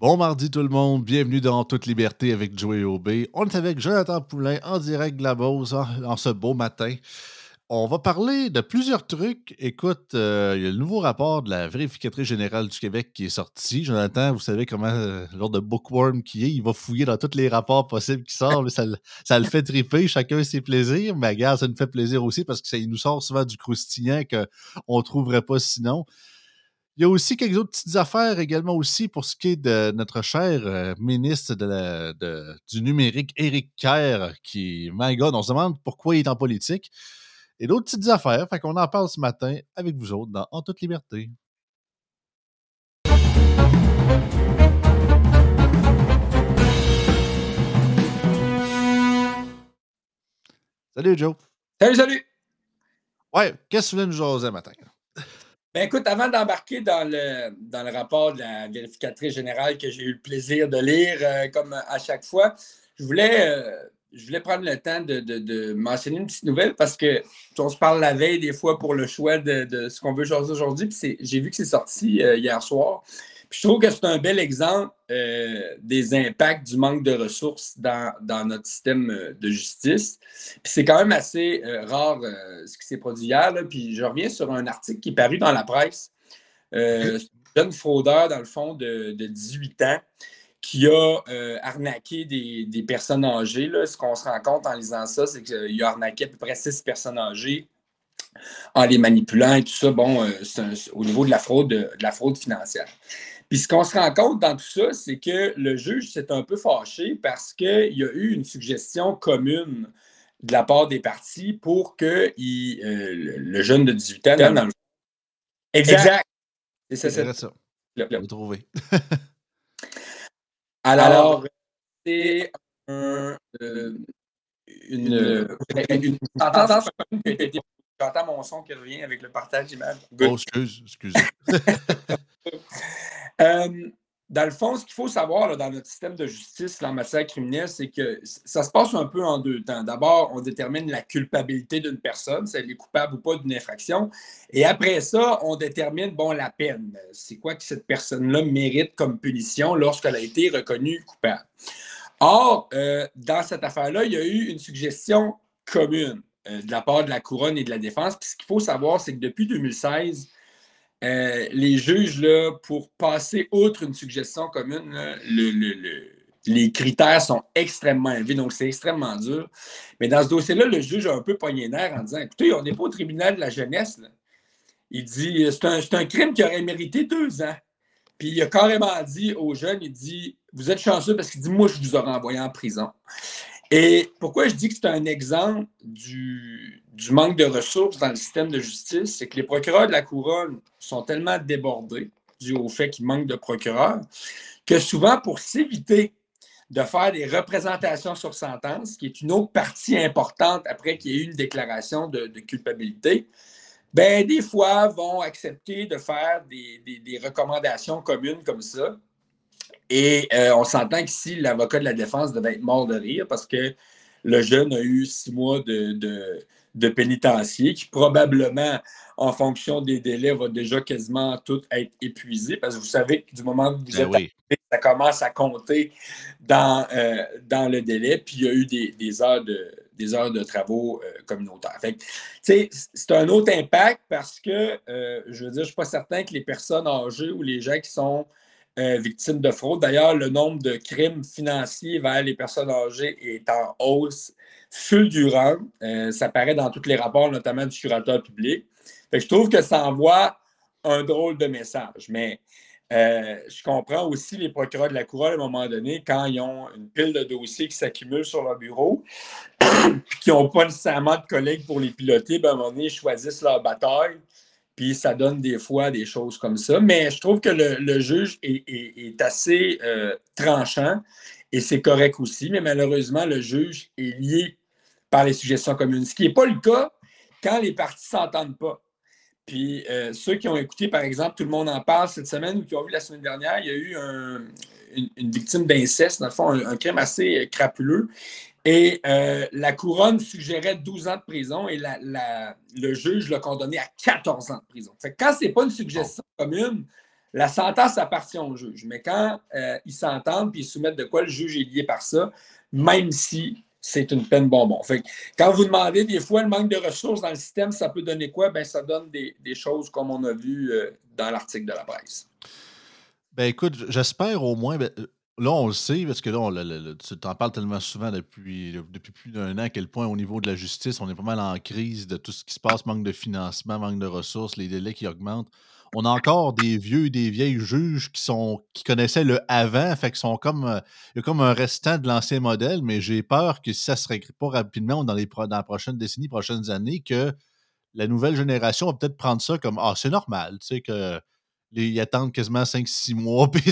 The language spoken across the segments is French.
Bon mardi tout le monde, bienvenue dans Toute Liberté avec Joey Aubé. On est avec Jonathan Poulain en direct de la Beauce en, ce beau matin. On va parler de plusieurs trucs. Écoute, euh, il y a le nouveau rapport de la vérificatrice générale du Québec qui est sorti. Jonathan, vous savez comment, euh, lors de Bookworm qui est, il va fouiller dans tous les rapports possibles qui sortent, mais ça, le- fait triper, chacun ses plaisirs. Mais regarde, ça nous fait plaisir aussi parce que ça nous sort souvent du croustillant qu'on ne trouverait pas sinon. Il y a aussi quelques autres petites affaires également aussi pour ce qui est de notre cher euh, ministre de la- de- du numérique, Éric Kerr, qui, my God, on se demande pourquoi il est en politique. Et d'autres petites affaires. Fait qu'on en parle ce matin avec vous autres dans En toute liberté. Salut Joe. Salut, salut! Ouais, qu'est-ce que tu voulais nous jaser matin? Ben écoute, avant d'embarquer dans le, dans le rapport de la vérificatrice générale que j'ai eu le plaisir de lire, euh, comme à chaque fois, je voulais, euh, je voulais prendre le temps de, de- mentionner une petite nouvelle parce que on se parle la veille des fois pour le choix de, de ce qu'on veut aujourd'hui. J'ai vu que c'est sorti euh, hier soir. Je trouve que c'est un bel exemple euh, des impacts du manque de ressources dans, notre système euh, de justice. Puis c'est quand même assez euh, rare ce qui s'est produit hier. Puis je reviens sur un article qui est paru dans la presse. Un jeune fraudeur, dans le fond, de, de 18 ans qui a arnaqué des, personnes âgées. là. Ce qu'on se rend compte en lisant ça, c'est qu'il a arnaqué à peu près 6 personnes âgées en les manipulant et tout ça. Bon, euh, au niveau de la fraude, de la fraude financière. Puis ce qu'on se rend compte dans tout ça, c'est que le juge s'est un peu fâché parce qu'il y a eu une suggestion commune de la part des partis pour que il, euh, le, jeune de 18 ans, dans le Exact. C'est ça, C'est va trouver. Alors, c'est un, euh, une, une, J'entends mon son qui revient avec le partage d'image. Good. Oh, excuse, excusez. Euh, dans le fond, ce qu'il faut savoir dans notre système de justice en matière criminelle, c'est que ça se passe un peu en deux temps. D'abord, on détermine la culpabilité d'une personne, si elle est coupable ou pas d'une infraction. Et après ça, on détermine bon, la peine. C'est quoi que cette personne-là mérite comme punition lorsqu'elle a été reconnue coupable? Or, euh, dans cette affaire-là, il y a eu une suggestion commune euh, de la part de la couronne et de la défense. Puis ce qu'il faut savoir, c'est que depuis 2016, euh, les juges, là, pour passer outre une suggestion commune, les critères sont extrêmement élevés, donc c'est extrêmement dur. Mais dans ce dossier-là, le juge a un peu pogné les nerfs en disant Écoutez, on n'est pas au tribunal de la jeunesse. Il dit C'est un, un crime qui aurait mérité deux ans. Puis il a carrément dit aux jeunes Il dit Vous êtes chanceux parce qu'il dit Moi, je vous aurais envoyé en prison. Et pourquoi je dis que c'est un exemple du, manque de ressources dans le système de justice, c'est que les procureurs de la couronne sont tellement débordés dû au fait qu'il manque de procureurs que souvent, pour s'éviter de faire des représentations sur sentence, qui est une autre partie importante après qu'il y ait eu une déclaration de, culpabilité, ben, des fois, vont accepter de faire des recommandations communes comme ça. Et euh, on s'entend qu'ici, l'avocat de la défense devait être mort de rire parce que le jeune a eu six mois de, de, de pénitencier qui probablement, en fonction des délais, va déjà quasiment tout être épuisé parce que vous savez que du moment que vous Ben êtes oui. ça commence à compter dans, euh, dans le délai, puis il y a eu des, des heures, de, des heures de travaux euh, communautaires. Fait c'est un autre impact parce que, je veux dire, je ne suis pas certain que les personnes âgées ou les gens qui sont euh, victimes de fraude, d'ailleurs, le nombre de crimes financiers vers les personnes âgées est en hausse fulgurante. Euh, ça paraît dans tous les rapports, notamment du curateur public. Je trouve que ça envoie un drôle de message. Mais euh, je comprends aussi les procureurs de la couronne à un moment donné, quand ils ont une pile de dossiers qui s'accumulent sur leur bureau, puis qui n'ont pas nécessairement de collègues pour les piloter, ben, à un moment donné, ils choisissent leur bataille. Puis ça donne des fois des choses comme ça. Mais je trouve que le, juge est, assez euh, tranchant et c'est correct aussi. Mais malheureusement, le juge est lié par les suggestions communes, ce qui n'est pas le cas quand les parties ne s'entendent pas. Puis euh, ceux qui ont écouté, par exemple, tout le monde en parle cette semaine ou qui ont vu la semaine dernière, il y a eu un- une, victime d'inceste, dans le fond, un, un crime assez euh, crapuleux. Et euh, la couronne suggérait 12 ans de prison et la- la- le juge l'a condamné à 14 ans de prison. Fait que quand ce n'est pas une suggestion commune, La sentence appartient au juge. Mais quand euh, ils s'entendent puis ils soumettent de quoi le juge est lié par ça, même si c'est une peine bonbon. Fait quand vous demandez des fois le manque de ressources dans le système, ça peut donner quoi? Ben, ça donne des, choses comme on a vu euh, dans l'article de la presse. Ben écoute, j'espère au moins. Ben, là, on le sait, parce que là, tu t'en parles tellement souvent depuis, plus d'un an à quel point, au niveau de la justice, on est pas mal en crise de tout ce qui se passe, manque de financement, manque de ressources, les délais qui augmentent. On a encore des vieux et des vieilles juges qui sont qui connaissaient le avant, fait qu'ils sont comme euh, y comme un restant de l'ancien modèle, mais j'ai peur que si ça se règle pas rapidement dans les dans la prochaine décennie, prochaines années, que la nouvelle génération va peut-être prendre ça comme ah c'est normal, tu sais que ils attendent quasiment 5-6 mois, puis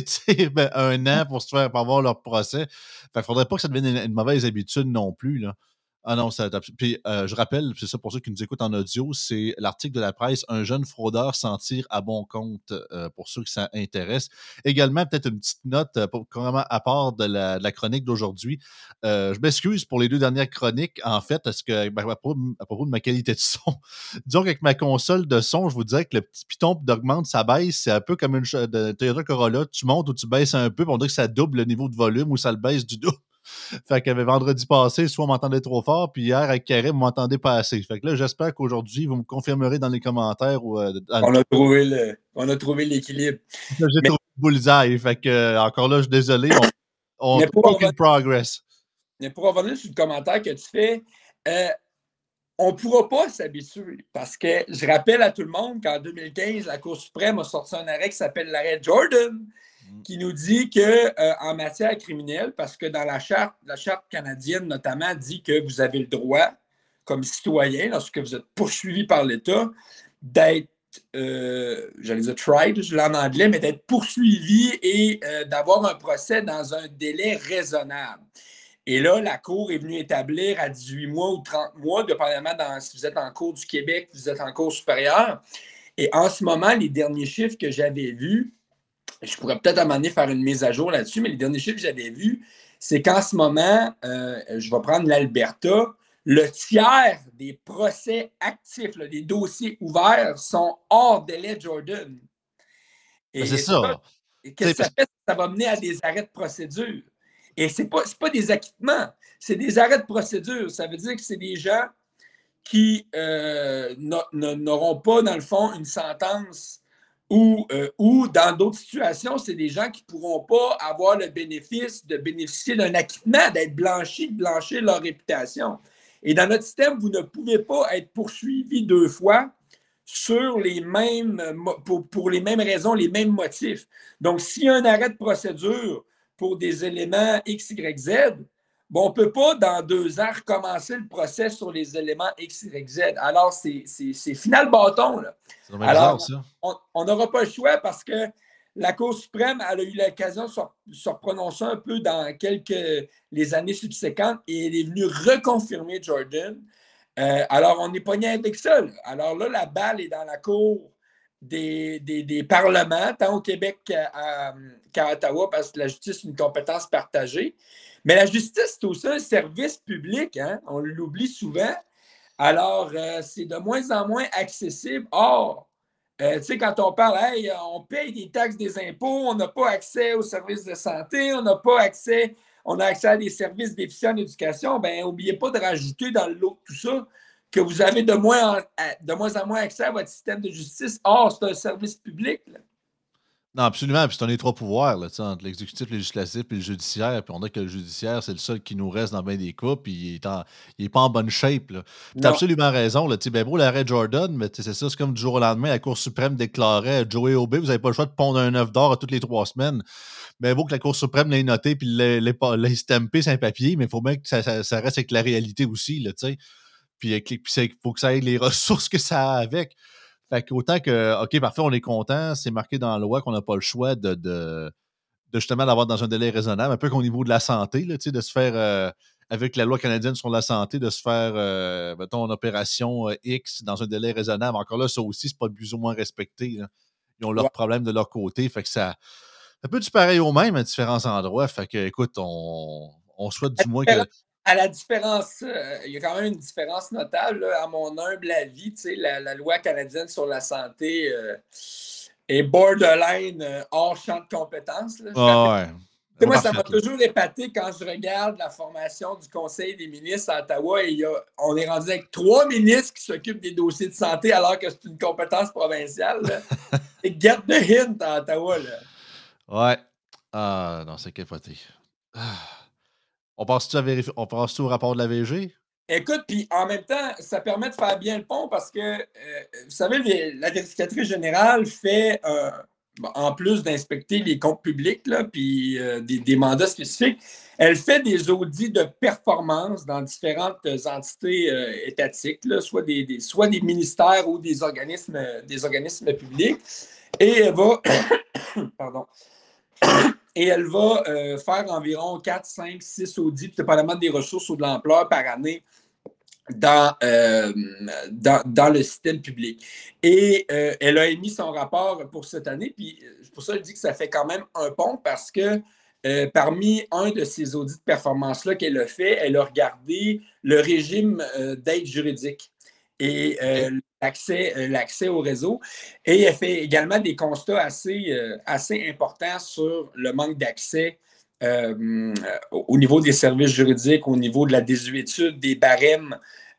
ben, un an pour se faire pour avoir leur procès. Fait faudrait pas que ça devienne une mauvaise habitude non plus. Là. Ah non, ça Puis euh, je rappelle, c'est ça pour ceux qui nous écoutent en audio, c'est l'article de la presse Un jeune fraudeur s'en tire à bon compte euh, pour ceux que ça intéresse. Également, peut-être une petite note euh, pour, à part de la, chronique d'aujourd'hui. je m'excuse pour les deux dernières chroniques, en fait, parce que ben, à, propos, de ma qualité de son, disons qu'avec ma console de son, je vous dirais que le petit piton d'augmente, ça baisse. C'est un peu comme une de Toyota Corolla. Tu montes ou tu baisses un peu, on dirait que ça double le niveau de volume ou ça le baisse du double. Fait que vendredi passé, soit on m'entendait trop fort, puis hier avec Karim, vous m'entendez pas assez. Fait que là, j'espère qu'aujourd'hui, vous me confirmerez dans les commentaires. Euh, on, a trouvé le, on a trouvé l'équilibre. J'ai trouvé le bullseye. Fait que, euh, encore là, je suis désolé. On, on aucun progress. Mais pour revenir sur le commentaire que tu fais, euh, on ne pourra pas s'habituer parce que je rappelle à tout le monde qu'en 2015, la Cour suprême a sorti un arrêt qui s'appelle l'arrêt Jordan. Qui nous dit que euh, en matière criminelle, parce que dans la charte, la charte canadienne notamment dit que vous avez le droit, comme citoyen, lorsque vous êtes poursuivi par l'État, d'être, euh, j'allais dire tried, je l'ai en anglais, mais d'être poursuivi et euh, d'avoir un procès dans un délai raisonnable. Et là, la Cour est venue établir à 18 mois ou 30 mois, dépendamment si vous êtes en cours du Québec, vous êtes en cours supérieur. Et en ce moment, les derniers chiffres que j'avais vus, je pourrais peut-être à un moment donné faire une mise à jour là-dessus, mais les derniers chiffres que j'avais vus, c'est qu'en ce moment, euh, je vais prendre l'Alberta, le tiers des procès actifs, des dossiers ouverts, sont hors délai Jordan. Et c'est ça. Qu'est-ce que ça fait? Ça va mener à des arrêts de procédure. Et ce n'est pas, pas des acquittements, c'est des arrêts de procédure. Ça veut dire que c'est des gens qui euh, n'auront pas, dans le fond, une sentence euh, ou, dans d'autres situations, c'est des gens qui ne pourront pas avoir le bénéfice de bénéficier d'un acquittement, d'être blanchis, de blanchir leur réputation. Et dans notre système, vous ne pouvez pas être poursuivi deux fois sur les mêmes, pour, pour les mêmes raisons, les mêmes motifs. Donc, s'il y a un arrêt de procédure pour des éléments X, Y, Z, Bon, on ne peut pas, dans deux ans, recommencer le procès sur les éléments X, Y, Z. Alors, c'est final bâton. Là. Alors, on n'aura pas le choix parce que la Cour suprême elle a eu l'occasion de se, prononcer un peu dans quelques les années subséquentes et elle est venue reconfirmer Jordan. Euh, alors, on est pogné avec ça. Alors là, la balle est dans la Cour des, des, parlements, tant au Québec qu'à Ottawa, parce que la justice est une compétence partagée. Mais la justice, c'est aussi un service public, hein? on l'oublie souvent. Alors, euh, c'est de moins en moins accessible. Or, euh, tu sais, quand on parle, hey, on paye des taxes, des impôts, on n'a pas accès aux services de santé, on n'a pas accès, on a accès à des services déficients d'éducation, bien, n'oubliez pas de rajouter dans l'eau tout ça que vous avez de moins, en, de moins en moins accès à votre système de justice. Or, c'est un service public. Là. Non, absolument. Puis c'est un des trois pouvoirs, là, entre l'exécutif, le législatif et le judiciaire. Puis on dit que le judiciaire, c'est le seul qui nous reste dans bien des cas, puis il n'est pas en bonne shape. Tu as absolument raison. Là. Ben beau l'arrêt Jordan, mais c'est ça, c'est comme du jour au lendemain, la Cour suprême déclarait Joey OB, vous n'avez pas le choix de pondre un œuf d'or à toutes les trois semaines. Mais beau que la Cour suprême l'ait noté puis l'ait stampé sur un papier, mais il faut bien que ça, ça, reste avec la réalité aussi. Là, puis il faut que ça ait les ressources que ça a avec. Fait qu'autant que, OK, parfait, on est content, c'est marqué dans la loi qu'on n'a pas le choix de, de, justement d'avoir dans un délai raisonnable, un peu qu'au niveau de la santé, là, de se faire, euh, avec la loi canadienne sur la santé, de se faire, euh, mettons, une opération euh, X dans un délai raisonnable. Encore là, ça aussi, c'est pas plus ou moins respecté. Ils ont leurs problèmes de leur côté. Fait que ça, ça peut du pareil au même à différents endroits. Fait que, écoute, on, on souhaite du moins que à la différence, euh, il y a quand même une différence notable, à mon humble avis, la, la, loi canadienne sur la santé, euh, est borderline hors champ de compétences. ouais moi, ça m'a toujours épaté quand je regarde la formation du Conseil des ministres à Ottawa et on est rendu avec trois ministres qui s'occupent des dossiers de santé alors que c'est une compétence provinciale. et get the hint à Ottawa. Là. Ouais. Ah, non, c'est capoté. Ah. On passe-tu au rapport de la VG? Écoute, puis en même temps, ça permet de faire bien le pont parce que, euh, vous savez, la vérificatrice générale fait un en plus d'inspecter les comptes publics, puis euh, des, mandats spécifiques, elle fait des audits de performance dans différentes entités euh, étatiques, soit, des, soit des ministères ou des organismes, des organismes publics. Et elle va, pardon, et elle va euh, faire environ 4, 5, 6 audits, dépendamment des ressources ou de l'ampleur par année euh, dans, dans, le système public. Et euh, elle a émis son rapport pour cette année, puis pour ça, je dis que ça fait quand même un pont parce que parmi un de ces audits de performance-là qu'elle a fait, elle a regardé le régime d'aide juridique et l'accès au réseau. Et elle fait également des constats assez, assez importants sur le manque d'accès euh, au niveau des services juridiques, au niveau de la désuétude, des barèmes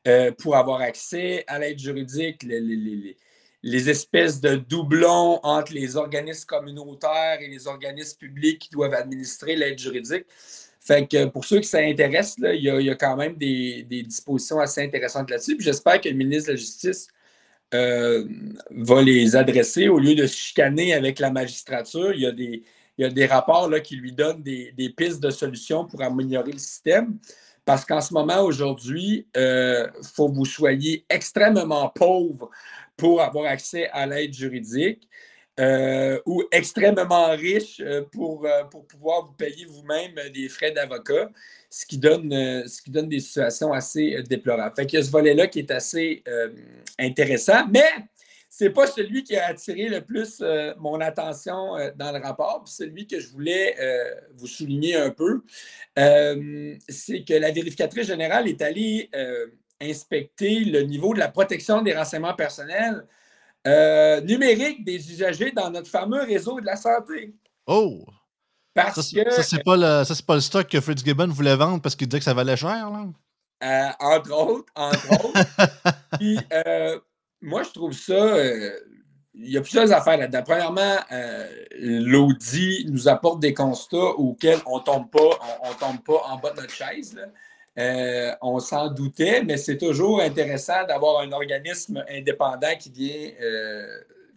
euh, pour avoir accès à l'aide juridique, les, espèces de doublons entre les organismes communautaires et les organismes publics qui doivent administrer l'aide juridique. Fait que pour ceux qui s'intéressent, il, y a quand même des, dispositions assez intéressantes là-dessus. J'espère que le ministre de la Justice euh, va les adresser au lieu de se chicaner avec la magistrature. Il y a des, il y a des rapports là, qui lui donnent des, pistes de solutions pour améliorer le système. Parce qu'en ce moment, aujourd'hui, il euh, faut que vous soyez extrêmement pauvre pour avoir accès à l'aide juridique euh, ou extrêmement riche euh, pour, pour pouvoir vous payer vous-même des frais d'avocat, ce, qui donne, ce qui donne des situations assez déplorables. Fait qu'il y a ce volet-là qui est assez intéressant, mais c'est pas celui qui a attiré le plus euh, mon attention euh, dans le rapport, puis celui que je voulais euh, vous souligner un peu. c'est que la vérificatrice générale est allée inspecter le niveau de la protection des renseignements personnels numériques des usagers dans notre fameux réseau de la santé. Oh! Parce ça, que. Ça, c'est pas, le, pas le stock que Fitzgibbon voulait vendre parce qu'il disait que ça valait cher, là? entre autres, entre autres. Puis, moi, je trouve ça. Euh, il y a plusieurs affaires là-dedans. Premièrement, euh, l'audit nous apporte des constats auxquels on ne tombe, pas, on, tombe pas en bas de notre chaise. Euh, on s'en doutait, mais c'est toujours intéressant d'avoir un organisme indépendant qui vient,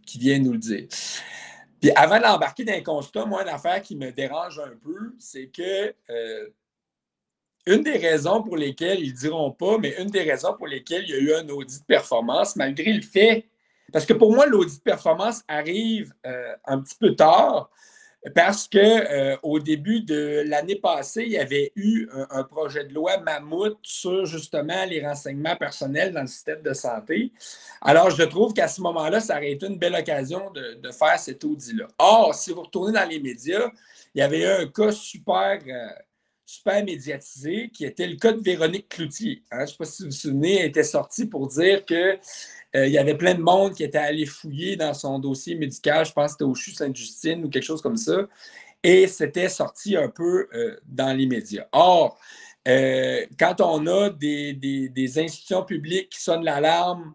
qui vient nous le dire. Puis avant d'embarquer dans un constat, moi, une affaire qui me dérange un peu, c'est que une des raisons pour lesquelles, ils ne diront pas, mais une des raisons pour lesquelles il y a eu un audit de performance, malgré le fait, parce que pour moi, l'audit de performance arrive euh, un petit peu tard, parce qu'au euh, début de l'année passée, il y avait eu un, projet de loi mammouth sur justement les renseignements personnels dans le système de santé. Alors, je trouve qu'à ce moment-là, ça aurait été une belle occasion de, faire cet audit-là. Or, si vous retournez dans les médias, il y avait eu un cas super, euh, super médiatisé, qui était le cas de Véronique Cloutier. Hein. Je ne sais pas si vous vous souvenez, elle était sortie pour dire qu'il euh, y avait plein de monde qui était allé fouiller dans son dossier médical, je pense que c'était au CHU Sainte-Justine ou quelque chose comme ça, et c'était sorti un peu euh, dans les médias. Or, euh, quand on a des, des, institutions publiques qui sonnent l'alarme,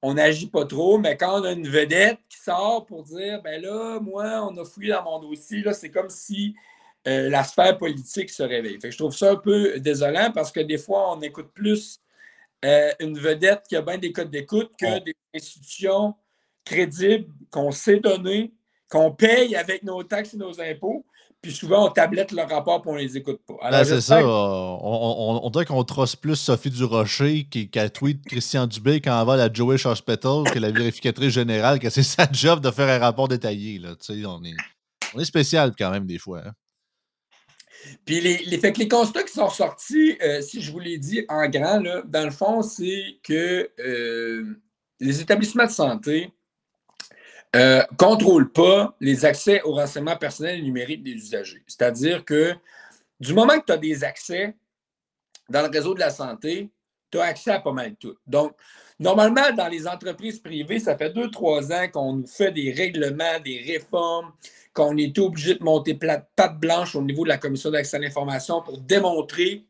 on n'agit pas trop, mais quand on a une vedette qui sort pour dire, ben là, moi, on a fouillé dans mon dossier, là, c'est comme si euh, la sphère politique se réveille. je trouve ça un peu désolant parce que des fois, on écoute plus euh, une vedette qui a bien des codes d'écoute que des institutions crédibles qu'on sait donner, qu'on paye avec nos taxes et nos impôts. Puis souvent, on tablette leur rapport pour on ne les écoute pas. Ben, c'est ça. On, dirait qu'on trosse plus Sophie Durocher qui, qui a tweet Christian Dubé quand elle va à la Jewish Hospital que la vérificatrice générale, que c'est sa job de faire un rapport détaillé. Là. On, est, on est spécial quand même des fois. Hein. Puis les, les, les constats qui sont sortis, euh, si je vous l'ai dit en grand, dans le fond, c'est que euh, les établissements de santé ne euh, contrôlent pas les accès aux renseignements personnels et numériques des usagers. C'est-à-dire que du moment que tu as des accès dans le réseau de la santé, tu as accès à pas mal de tout. Donc, normalement, dans les entreprises privées, ça fait deux, trois ans qu'on nous fait des règlements, des réformes, qu'on est obligé de monter patte blanche au niveau de la commission d'accès à l'information pour démontrer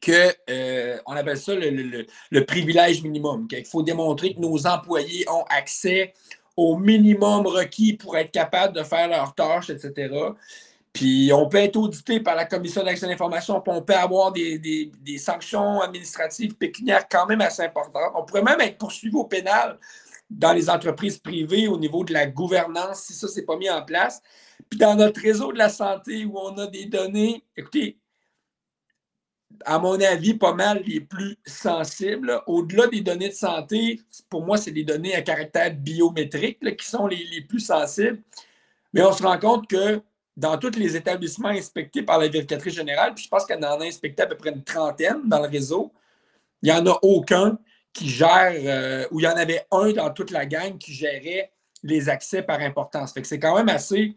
que, euh, on appelle ça le, privilège minimum, qu'il faut démontrer que nos employés ont accès au minimum requis pour être capables de faire leurs tâches, etc. Puis on peut être audité par la Commission d'accès à l'information, puis on peut avoir des, sanctions administratives pécuniaires quand même assez importantes. On pourrait même être poursuivi au pénal dans les entreprises privées au niveau de la gouvernance si ça, n'est pas mis en place. Puis dans notre réseau de la santé où on a des données, écoutez, à mon avis, pas mal les plus sensibles. Au-delà des données de santé, pour moi, c'est des données à caractère biométrique qui sont les, plus sensibles. Mais on se rend compte que dans tous les établissements inspectés par la vérificatrice générale, puis je pense qu'elle en a inspecté à peu près une trentaine dans le réseau, il n'y en a aucun qui gère, euh, ou il y en avait un dans toute la gang qui gérait les accès par importance. C'est quand même assez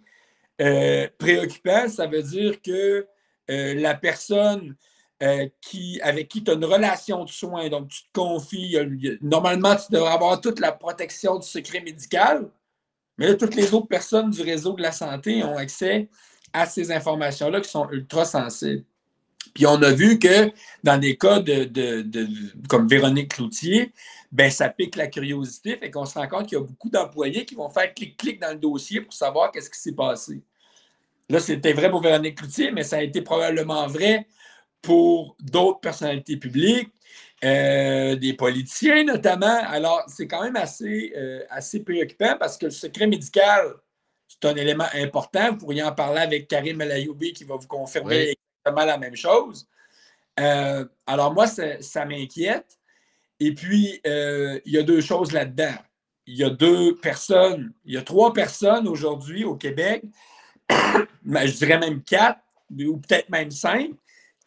euh, préoccupant. Ça veut dire que euh, la personne euh, qui, avec qui tu as une relation de soins, donc tu te confies. normalement, tu devrais avoir toute la protection du secret médical, mais là, toutes les autres personnes du réseau de la santé ont accès à ces informations-là qui sont ultra sensibles. Puis on a vu que dans des cas de, comme Véronique Cloutier, ben ça pique la curiosité, fait qu'on se rend compte qu'il y a beaucoup d'employés qui vont faire clic-clic dans le dossier pour savoir qu'est-ce qui s'est passé. Là, c'était vrai pour Véronique Cloutier, mais ça a été probablement vrai pour d'autres personnalités publiques, euh, des politiciens notamment. Alors, c'est quand même assez, euh, assez préoccupant parce que le secret médical, c'est un élément important. Vous pourriez en parler avec Karim El qui va vous confirmer la même chose. Euh, alors, moi, ça, m'inquiète. Et puis, il y a deux choses là-dedans. Il y a deux personnes, il y a trois personnes aujourd'hui au Québec, je dirais même quatre, ou peut-être même cinq,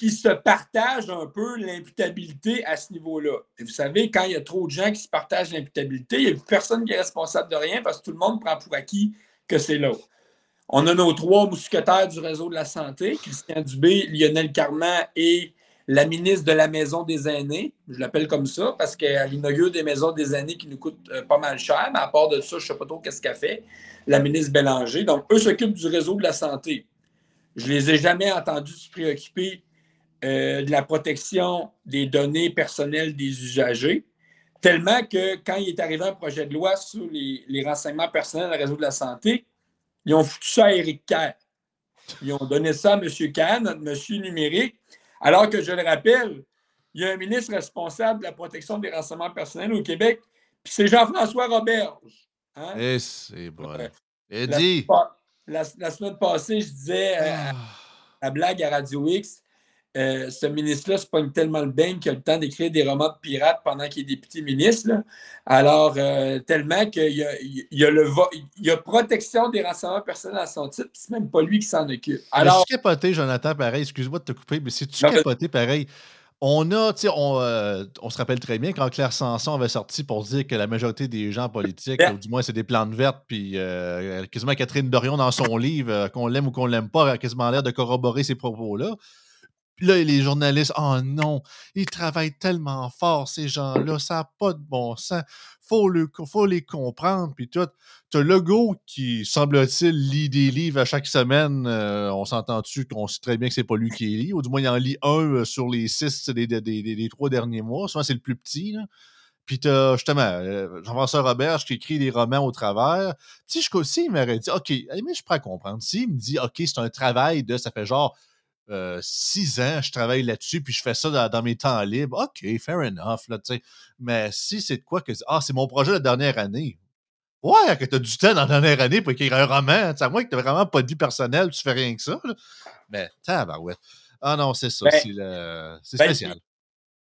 qui se partagent un peu l'imputabilité à ce niveau-là. Et vous savez, quand il y a trop de gens qui se partagent l'imputabilité, il n'y a personne qui est responsable de rien parce que tout le monde prend pour acquis que c'est l'autre. On a nos trois mousquetaires du réseau de la santé, Christian Dubé, Lionel Carman et la ministre de la Maison des aînés. Je l'appelle comme ça parce qu'elle inaugure des maisons des aînés qui nous coûtent euh, pas mal cher, mais à part de ça, je ne sais pas trop qu'est-ce qu'elle fait. La ministre Bélanger. Donc, eux s'occupent du réseau de la santé. Je ne les ai jamais entendus se préoccuper euh, de la protection des données personnelles des usagers, tellement que quand il est arrivé un projet de loi sur les, renseignements personnels le réseau de la santé, ils ont foutu ça à Éric Kerr. Ils ont donné ça à M. Kahn, notre monsieur numérique, alors que, je le rappelle, il y a un ministre responsable de la protection des renseignements personnels au Québec, puis c'est Jean-François Roberge. Hein? Et eh, c'est bon. La, semaine passée, je disais euh, ah. la blague à Radio X, euh, ce ministre-là se pogne tellement le bain qu'il a le temps d'écrire des romans de pirates pendant qu'il est député ministre. Alors, euh, tellement qu'il y a, y, a le il y a protection des renseignements personnels à son titre, c'est même pas lui qui s'en occupe. Alors. C'est capoté, Jonathan, pareil, excuse-moi de te couper, mais c'est tu capoté, pareil? On a, tu sais, on, euh, on, se rappelle très bien quand Claire Sanson avait sorti pour dire que la majorité des gens politiques, ou du moins c'est des plantes vertes, puis quasiment Catherine Dorion dans son livre, qu'on l'aime ou qu'on l'aime pas, a quasiment l'air de corroborer ces propos-là là, les journalistes, oh non, ils travaillent tellement fort, ces gens-là, ça n'a pas de bon sens. Faut, le, faut les comprendre. Puis tout, as Legault qui, semble-t-il, lit des livres à chaque semaine. Euh, on s'entend-tu qu'on sait très bien que c'est pas lui qui les lit, ou du moins il en lit un euh, sur les six des, des, trois derniers mois. Souvent, c'est le plus petit. Là. Puis as justement euh, Jean-François Robert qui écrit des romans au travers. Si je aussi, il m'aurait dit, OK, mais je pourrais comprendre. S'il me dit, OK, c'est un travail de, ça fait genre euh, six ans, je travaille là-dessus, puis je fais ça dans, mes temps libres. OK, fair enough. Là, Mais si c'est de quoi que. Ah, c'est mon projet de la dernière année. Ouais, que tu as du temps dans la dernière année pour écrire un roman. À moins que tu vraiment pas de vie personnelle, tu fais rien que ça. Là. Mais, ouais. Ah non, c'est ça. Ben, c'est ben, spécial.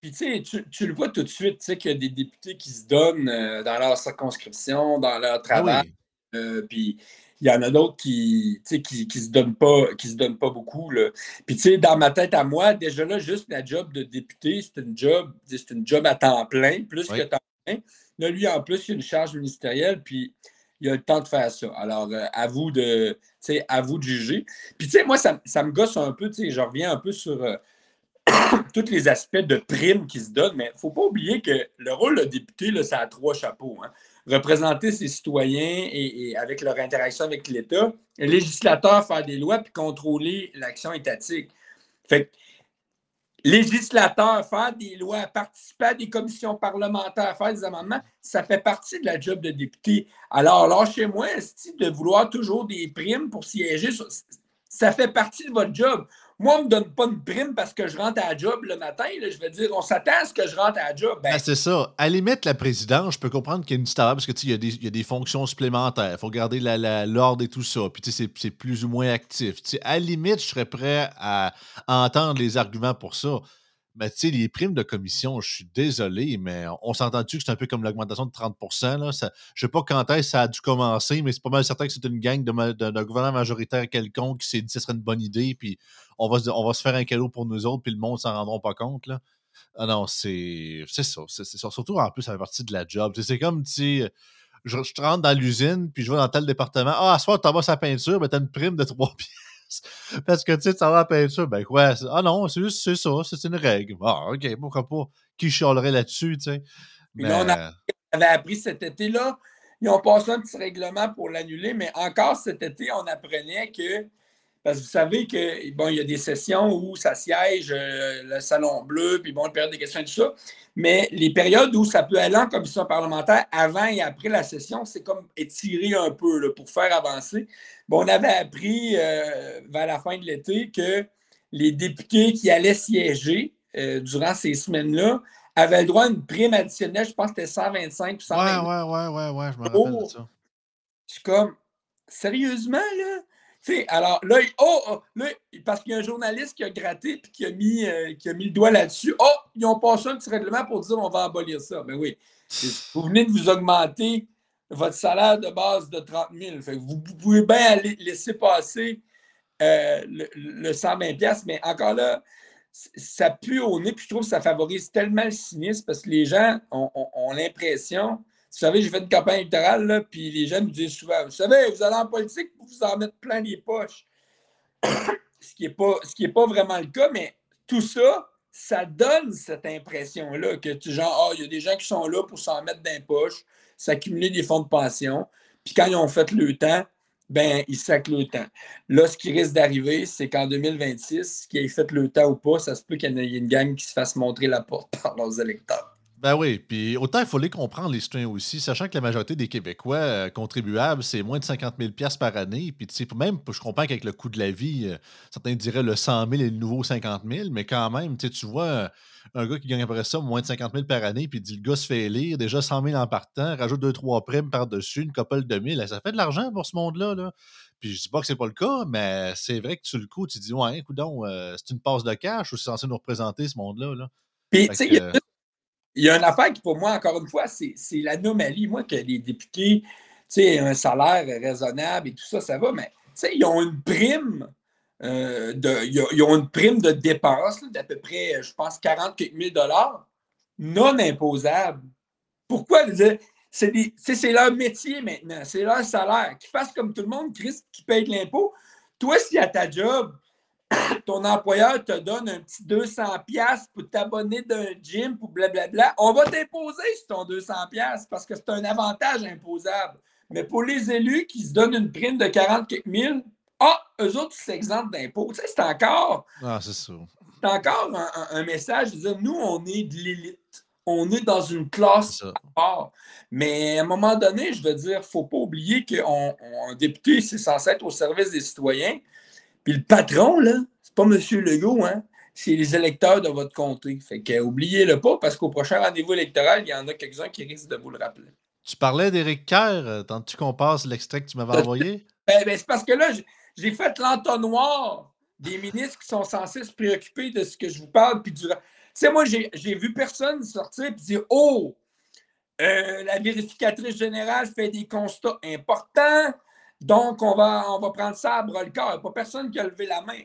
puis, tu sais, tu le vois tout de suite, tu sais, qu'il y a des députés qui se donnent euh, dans leur circonscription, dans leur ah travail. Euh, puis, il y en a d'autres qui ne qui, qui se donnent pas qui se donnent pas beaucoup. Là. Puis tu sais, dans ma tête à moi, déjà là, juste la job de député, c'est une job, c'est une job à temps plein, plus que temps plein. Là, lui, en plus, il a une charge ministérielle, puis il a le temps de faire ça. Alors, euh, à vous de, à vous de juger. Puis tu sais, moi, ça, me gosse un peu, tu sais, je reviens un peu sur. Euh, tous les aspects de primes qui se donnent, mais il ne faut pas oublier que le rôle de député, là, ça a trois chapeaux. Hein. Représenter ses citoyens et, avec leur interaction avec l'État, législateur faire des lois puis contrôler l'action étatique. Fait législateur, faire des lois, participer à des commissions parlementaires, faire des amendements, ça fait partie de la job de député. Alors, lâchez-moi, de vouloir toujours des primes pour siéger, ça fait partie de votre job. Moi, on ne me donne pas une prime parce que je rentre à la job le matin. je veux dire, on s'attend à ce que je rentre à la job. Ben, ben, c'est ça. À la limite, la présidence, je peux comprendre qu'il y a une petite parce que il y, a des fonctions supplémentaires. Il faut garder l'ordre et tout ça. Puis c'est plus ou moins actif. à la limite, je serais prêt à entendre les arguments pour ça. Mais tu sais, les primes de commission, je suis désolé, mais on s'entend-tu que c'est un peu comme l'augmentation de 30 là? Ça, Je ne sais pas quand est-ce ça a dû commencer, mais c'est pas mal certain que c'est une gang d'un gouvernement majoritaire quelconque qui s'est dit que ce serait une bonne idée, puis on va, on va se faire un cadeau pour nous autres, puis le monde s'en rendra pas compte. Là. Ah non, c'est ça. C'est surtout en plus, ça fait partie de la job. C'est comme, tu je, rentre dans l'usine, puis je vais dans tel département. Ah, à soir, tu vas sa peinture, mais tu as une prime de 3 pièces. Parce que tu sais, ça va à la peinture. Ben quoi? Ah non, c'est juste c'est ça, c'est une règle. Ah, OK, pourquoi pas? Qui chialerait là-dessus, tu sais? Mais... on, avait appris cet été-là. Ils ont passé un petit règlement pour l'annuler, mais encore cet été, on apprenait que parce que vous savez que bon, il y a des sessions où ça siège euh, le salon bleu, puis bon, le période des questions et tout ça. Mais les périodes où ça peut aller en commission parlementaire avant et après la session, c'est comme étirer un peu pour faire avancer. Bon, on avait appris euh, vers la fin de l'été que les députés qui allaient siéger euh, durant ces semaines-là avaient le droit à une prime additionnelle, je pense que c'était 125 ou 125. Ouais, ouais, ouais, ouais, ouais, je me rappelle de ça. Je suis comme, sérieusement, là? Alors là, oh, oh, parce qu'il y a un journaliste qui a gratté et qui a mis, euh, qui a mis le doigt là-dessus. Oh, ils ont passé un petit règlement pour dire on va abolir ça. Ben oui, vous venez de vous augmenter votre salaire de base de 30 000. vous, pouvez bien aller laisser passer euh, le, 120$, mais encore là, ça pue au nez, puis je trouve que ça favorise tellement le cynisme parce que les gens ont l'impression savez, j'ai fait une campagne électorale, là, puis les gens me disent souvent Vous savez, vous allez en politique pour vous en mettre plein les poches. ce qui n'est pas, pas vraiment le cas, mais tout ça, ça donne cette impression-là que tu genre, ah, il y a des gens qui sont là pour s'en mettre dans les poches, s'accumuler des fonds de pension, puis quand ils ont fait le temps, ben, ils sacrent le temps. Là, ce qui risque d'arriver, c'est qu'en 2026, qu'ils aient fait le temps ou pas, ça se peut qu'il y ait une gang qui se fasse montrer la porte par leurs électeurs. Ben oui, puis autant il faut les comprendre, les citoyens aussi, sachant que la majorité des Québécois euh, contribuables, c'est moins de 50 000 par année. Puis même, je comprends qu'avec le coût de la vie, euh, certains diraient le 100 000 et le nouveau 50 000, mais quand même, tu vois un gars qui gagne après ça moins de 50 000 par année, puis dit le gars se fait élire, déjà 100 000 en partant, rajoute 2-3 primes par-dessus, une couple de 1000, ça fait de l'argent pour ce monde-là. Là. Puis je dis pas que c'est pas le cas, mais c'est vrai que sur le coup, tu dis, ouais, écoute donc, euh, c'est une passe de cash ou c'est censé nous représenter ce monde-là. Là. Puis, tu sais, il y a il y a une affaire qui, pour moi, encore une fois, c'est l'anomalie. Moi, que les députés, tu sais, un salaire raisonnable et tout ça, ça va, mais tu sais, ils ont une prime. Euh, de, ils, ont, une prime de dépense d'à peu près, je pense, 40 000 dollars non imposable. Pourquoi? C'est leur métier maintenant, c'est leur salaire. Qu'ils fassent comme tout le monde, Chris, qui paye de l'impôt. Toi, si à ta job, ton employeur te donne un petit 200$ pour t'abonner d'un gym pour blablabla, on va t'imposer sur ton 200$ parce que c'est un avantage imposable. Mais pour les élus qui se donnent une prime de 40 000, ah, eux autres, c'est exemple d'impôt. Tu sais, c'est encore. Ah, c'est ça. C'est encore un, message de dire nous, on est de l'élite. On est dans une classe à part. Mais à un moment donné, je veux dire, il ne faut pas oublier qu'un député, c'est censé être au service des citoyens. Puis le patron, là, c'est pas M. Legault, hein? C'est les électeurs de votre comté. Fait que oubliez-le pas, parce qu'au prochain rendez-vous électoral, il y en a quelques-uns qui risquent de vous le rappeler. Tu parlais d'Éric Kerr. Euh, Tentes-tu qu'on passe l'extrait que tu m'avais envoyé? Ben, ben, c'est parce que là, j'ai fait l'entonnoir des ministres qui sont censés se préoccuper de ce que je vous parle. Puis du... Tu sais, moi, j'ai vu personne sortir et dire Oh, euh, la vérificatrice générale fait des constats importants. Donc, on va, on va prendre ça à bras le corps. Il n'y a pas personne qui a levé la main.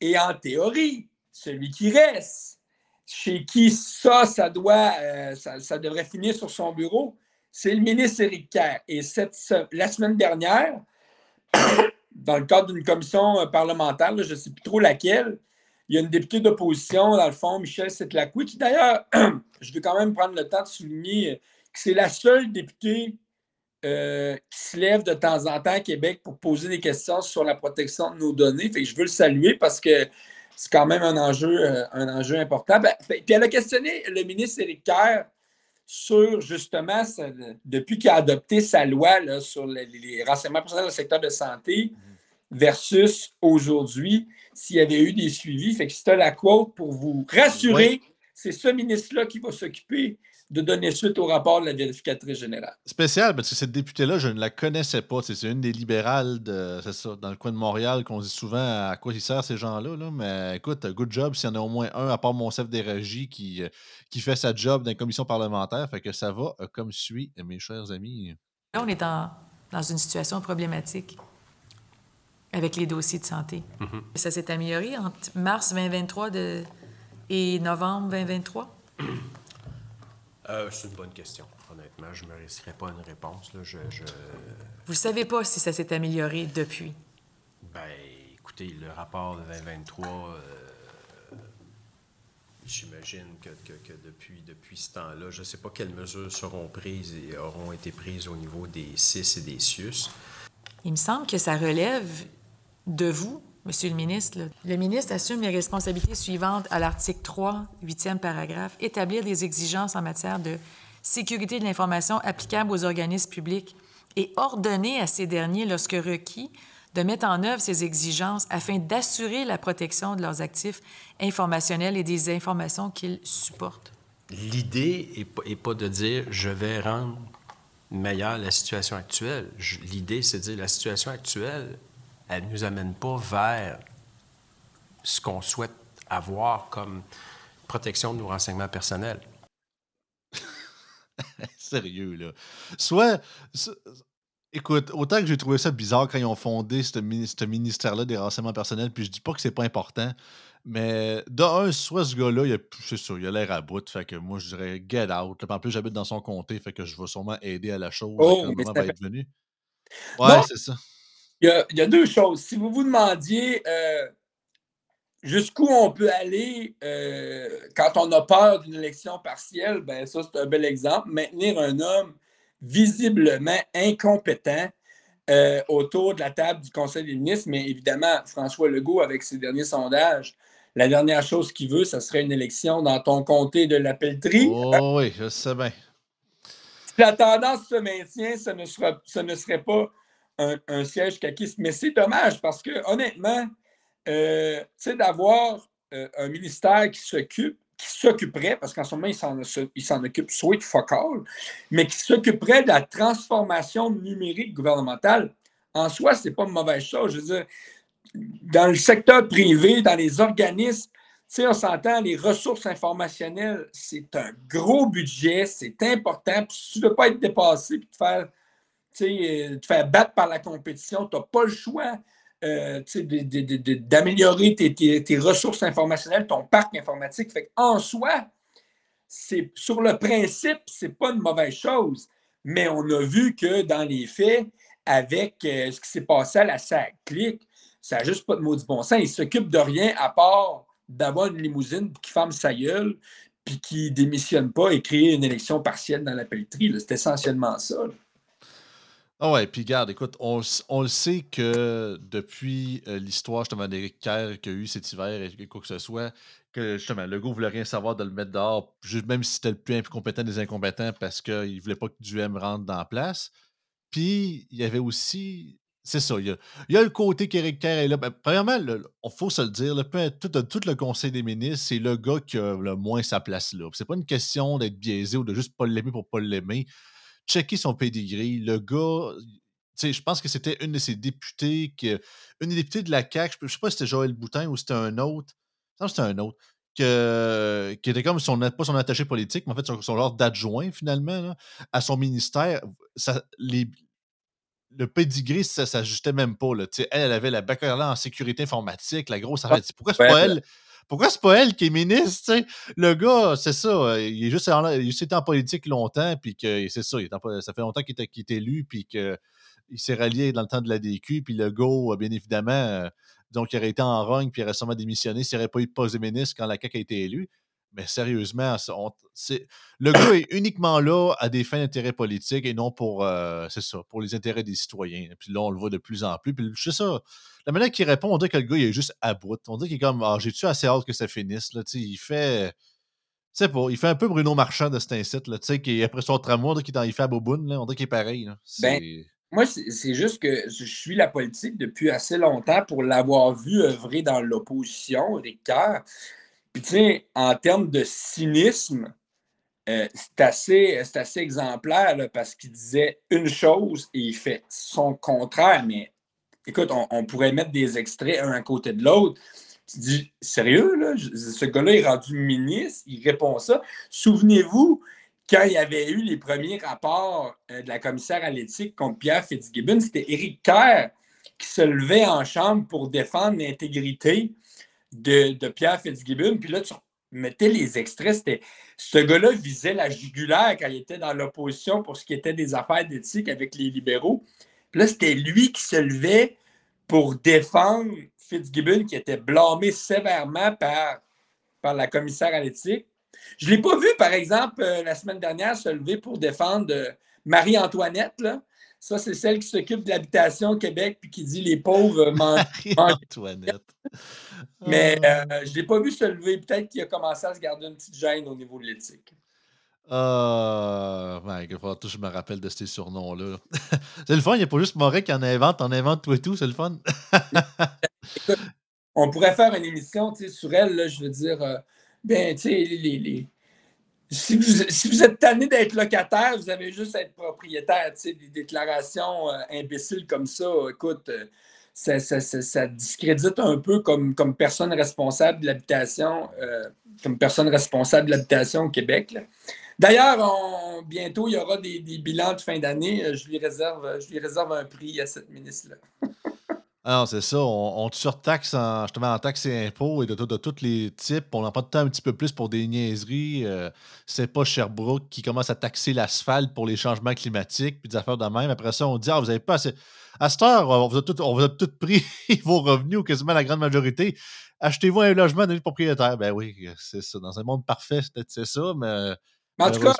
Et en théorie, celui qui reste, chez qui ça, ça doit, euh, devrait finir sur son bureau, c'est le ministre Éric Kerr. Et la semaine dernière, dans le cadre d'une commission euh, parlementaire, je ne sais plus trop laquelle, il y a une députée d'opposition, dans le fond, Michel Setlacouy, qui d'ailleurs, je veux quand même prendre le temps de souligner que c'est la seule députée euh, qui se lève de temps en temps à Québec pour poser des questions sur la protection de nos données. Fait que je veux le saluer parce que c'est quand même un enjeu, euh, un enjeu important. Ben, puis elle a questionné le ministre Éric Kerr sur justement, depuis qu'il a adopté sa loi sur les, renseignements personnels dans le secteur de santé versus aujourd'hui, s'il y avait eu des suivis. Fait que c'était la quote pour vous rassurer, c'est ce ministre-là qui va s'occuper de donner suite au rapport de la vérificatrice générale. Spécial, parce que cette députée-là, je ne la connaissais pas. C'est une des libérales de, ça, dans le coin de Montréal qu'on dit souvent à quoi ils servent ces gens-là. Là. Mais écoute, good job s'il y en a au moins un, à part mon chef des régies, qui, qui fait sa job dans la commission parlementaire. Fait que ça va euh, comme suit, mes chers amis. Là, on est dans une situation problématique avec les dossiers de santé. Mm-hmm. Ça s'est amélioré entre mars 2023 et novembre 2023? Euh, c'est une bonne question. Honnêtement, je ne me risquerais pas une réponse. Là. Je, Vous ne savez pas si ça s'est amélioré depuis? Ben, écoutez, le rapport de 2023, euh, j'imagine que, depuis, depuis ce temps-là, je ne sais pas quelles mesures seront prises et auront été prises au niveau des CIS et des CIUS. Il me semble que ça relève de vous, Monsieur le ministre, le ministre assume les responsabilités suivantes à l'article 3, huitième paragraphe, établir des exigences en matière de sécurité de l'information applicable aux organismes publics et ordonner à ces derniers, lorsque requis, de mettre en œuvre ces exigences afin d'assurer la protection de leurs actifs informationnels et des informations qu'ils supportent. L'idée n'est pas de dire je vais rendre meilleure la situation actuelle. L'idée, c'est de dire la situation actuelle elle ne nous amène pas vers ce qu'on souhaite avoir comme protection de nos renseignements personnels. Sérieux, là. Soit. Écoute, autant que j'ai trouvé ça bizarre quand ils ont fondé ce, ministère-là des renseignements personnels, puis je dis pas que c'est pas important, mais d'un, soit ce gars-là, il a, il a l'air à bout, fait que moi je dirais get out. En plus, j'habite dans son comté, fait que je vais sûrement aider à la chose oh, quand va être venu. Ouais, c'est ça. Il y, a, deux choses. Si vous vous demandiez euh, jusqu'où on peut aller euh, quand on a peur d'une élection partielle, ben ça, c'est un bel exemple. Maintenir un homme visiblement incompétent euh, autour de la table du Conseil des ministres, mais évidemment, François Legault, avec ses derniers sondages, la dernière chose qu'il veut, ce serait une élection dans ton comté de la pelleterie. Oh oui, je sais bien. Si la tendance se maintient, ce ne, sera, ce ne serait pas un, siège caquiste. Mais c'est dommage parce que, honnêtement, euh, d'avoir euh, un ministère qui s'occupe, qui s'occuperait, parce qu'en ce moment, il s'en occupe sweet fuck all, mais qui s'occuperait de la transformation numérique gouvernementale, en soi, ce n'est pas une mauvaise chose. Je veux dire, dans le secteur privé, dans les organismes, on s'entend, les ressources informationnelles, c'est un gros budget, c'est important. Puis si tu ne veux pas être dépassé et te faire te faire battre par la compétition, tu n'as pas le choix euh, d'améliorer tes, ressources informationnelles, ton parc informatique. en soi, c'est sur le principe, ce n'est pas une mauvaise chose. Mais on a vu que dans les faits, avec euh, ce qui s'est passé à la SAC Click, ça n'a juste pas de maudit bon sens. Il ne s'occupe de rien à part d'avoir une limousine qui ferme sa gueule puis qui ne démissionne pas et créer une élection partielle dans la pelleterie. C'est essentiellement ça. Ah ouais, puis garde, écoute, on, le sait que depuis euh, l'histoire justement d'Éric Kerr qu'il y a eu cet hiver et quoi que ce soit, que justement, le ne voulait rien savoir de le mettre dehors, même si c'était le plus incompétent des incompétents parce qu'il ne voulait pas que du M rentre dans la place. Puis il y avait aussi. C'est ça, il y, a, le côté qu'Éric Kerr est là. Ben, premièrement, il faut se le dire, tout, tout, le Conseil des ministres, c'est le gars qui a le moins sa place là. C'est pas une question d'être biaisé ou de juste pas l'aimer pour pas l'aimer checker son pedigree. Le gars, je pense que c'était une de ses députés, que, une des députées de la CAQ, je ne sais pas si c'était Joël Boutin ou c'était un autre. Non, c'était un autre. Que, qui était comme son, pas son attaché politique, mais en fait son, genre d'adjoint finalement à son ministère. Ça, les, le pedigree, ça s'ajustait même pas. Là. Elle, elle avait la baccalauréat en sécurité informatique, la grosse. Ah, pourquoi c'est pas elle? Pourquoi c'est pas elle qui est ministre, Le gars, c'est ça, euh, il est juste en, en politique longtemps, puis que c'est ça, ça fait longtemps qu'il est, élu, puis qu'il s'est rallié dans le temps de la DQ, puis le go, bien évidemment, euh, Donc, il aurait été en rogne, puis il aurait sûrement démissionné s'il n'y aurait pas eu de poste de ministre quand la CAQ a été élue. Mais sérieusement, le gars est uniquement là à des fins d'intérêt politique et non pour, euh, c'est ça, pour les intérêts des citoyens. Puis là, on le voit de plus en plus. Puis c'est ça. La manière qu'il répond, on dirait que le gars, il est juste à bout. On dirait qu'il est comme, ah, j'ai-tu assez hâte que ça finisse. Là, il fait. C'est pas, il fait un peu Bruno Marchand de cet incite, là, tu sais, qui après son tramway, on dirait qu'il fait à Boboune, là, on dirait qu'il est pareil. Ben, moi, c'est juste que je suis la politique depuis assez longtemps pour l'avoir vu œuvrer dans l'opposition, Ricard. Puis, tu sais, en termes de cynisme, euh, c'est assez, assez, exemplaire parce qu'il disait une chose et il fait son contraire. Mais écoute, on, pourrait mettre des extraits un à côté de l'autre. Tu dis, sérieux, là, ce gars-là est rendu ministre, il répond ça. Souvenez-vous, quand il y avait eu les premiers rapports euh, de la commissaire à l'éthique contre Pierre Fitzgibbon, c'était Éric Kerr qui se levait en chambre pour défendre l'intégrité de, Pierre Fitzgibbon. Puis là, tu mettais les extraits. C'était ce gars-là visait la jugulaire quand il était dans l'opposition pour ce qui était des affaires d'éthique avec les libéraux. Puis là, c'était lui qui se levait pour défendre Fitzgibbon, qui était blâmé sévèrement par, la commissaire à l'éthique. Je ne l'ai pas vu, par exemple, euh, la semaine dernière se lever pour défendre euh, Marie-Antoinette, ça, c'est celle qui s'occupe de l'habitation au Québec puis qui dit les pauvres mangent. Antoinette. Mais ah. euh, je ne l'ai pas vu se lever. Peut-être qu'il a commencé à se garder une petite gêne au niveau de l'éthique. Ah, uh, je me rappelle de ces surnoms-là. c'est le fun, il n'y a pas juste Moret qui en invente, on invente tout et tout, c'est le fun. on pourrait faire une émission sur elle, là, je veux dire, euh, ben, tu sais, les, les, si vous, êtes tanné d'être locataire, vous avez juste à être propriétaire. Des déclarations euh, imbéciles comme ça, écoute, euh, ça, discrédite un peu comme, comme personne responsable de l'habitation, euh, comme personne responsable de l'habitation au Québec. D'ailleurs, bientôt, il y aura des, des bilans de fin d'année. Je je lui réserve un prix à cette ministre-là. Ah c'est ça. On, te surtaxe en, justement en taxes et impôts et de, tous les types. On n'a pas de temps un petit peu plus pour des niaiseries. Euh, c'est pas Sherbrooke qui commence à taxer l'asphalte pour les changements climatiques puis des affaires de même. Après ça, on dit Ah, vous n'avez pas assez. À cette heure, on vous a tout, pris vos revenus, ou quasiment la grande majorité. Achetez-vous un logement de propriétaire. Ben oui, c'est ça. Dans un monde parfait, c'est ça, mais en tout cas,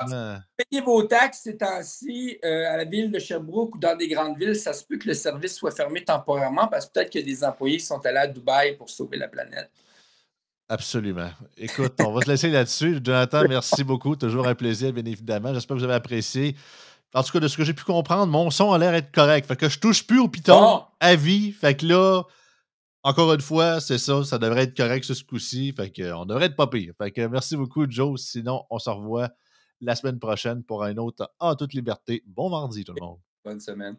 payez vos taxes ces temps-ci euh, à la ville de Sherbrooke ou dans des grandes villes. Ça se peut que le service soit fermé temporairement parce que peut-être que des employés sont allés à Dubaï pour sauver la planète. Absolument. Écoute, on va se laisser là-dessus. Jonathan, merci beaucoup. Toujours un plaisir, bien évidemment. J'espère que vous avez apprécié. En tout cas, de ce que j'ai pu comprendre, mon son a l'air d'être correct. Fait que je touche plus au piton à vie. Fait que là, encore une fois, c'est ça. Ça devrait être correct ce coup-ci. Fait que on devrait être pas pire. Fait que merci beaucoup, Joe. Sinon, on se revoit la semaine prochaine pour un autre En toute liberté. Bon mardi, tout le monde. Bonne semaine.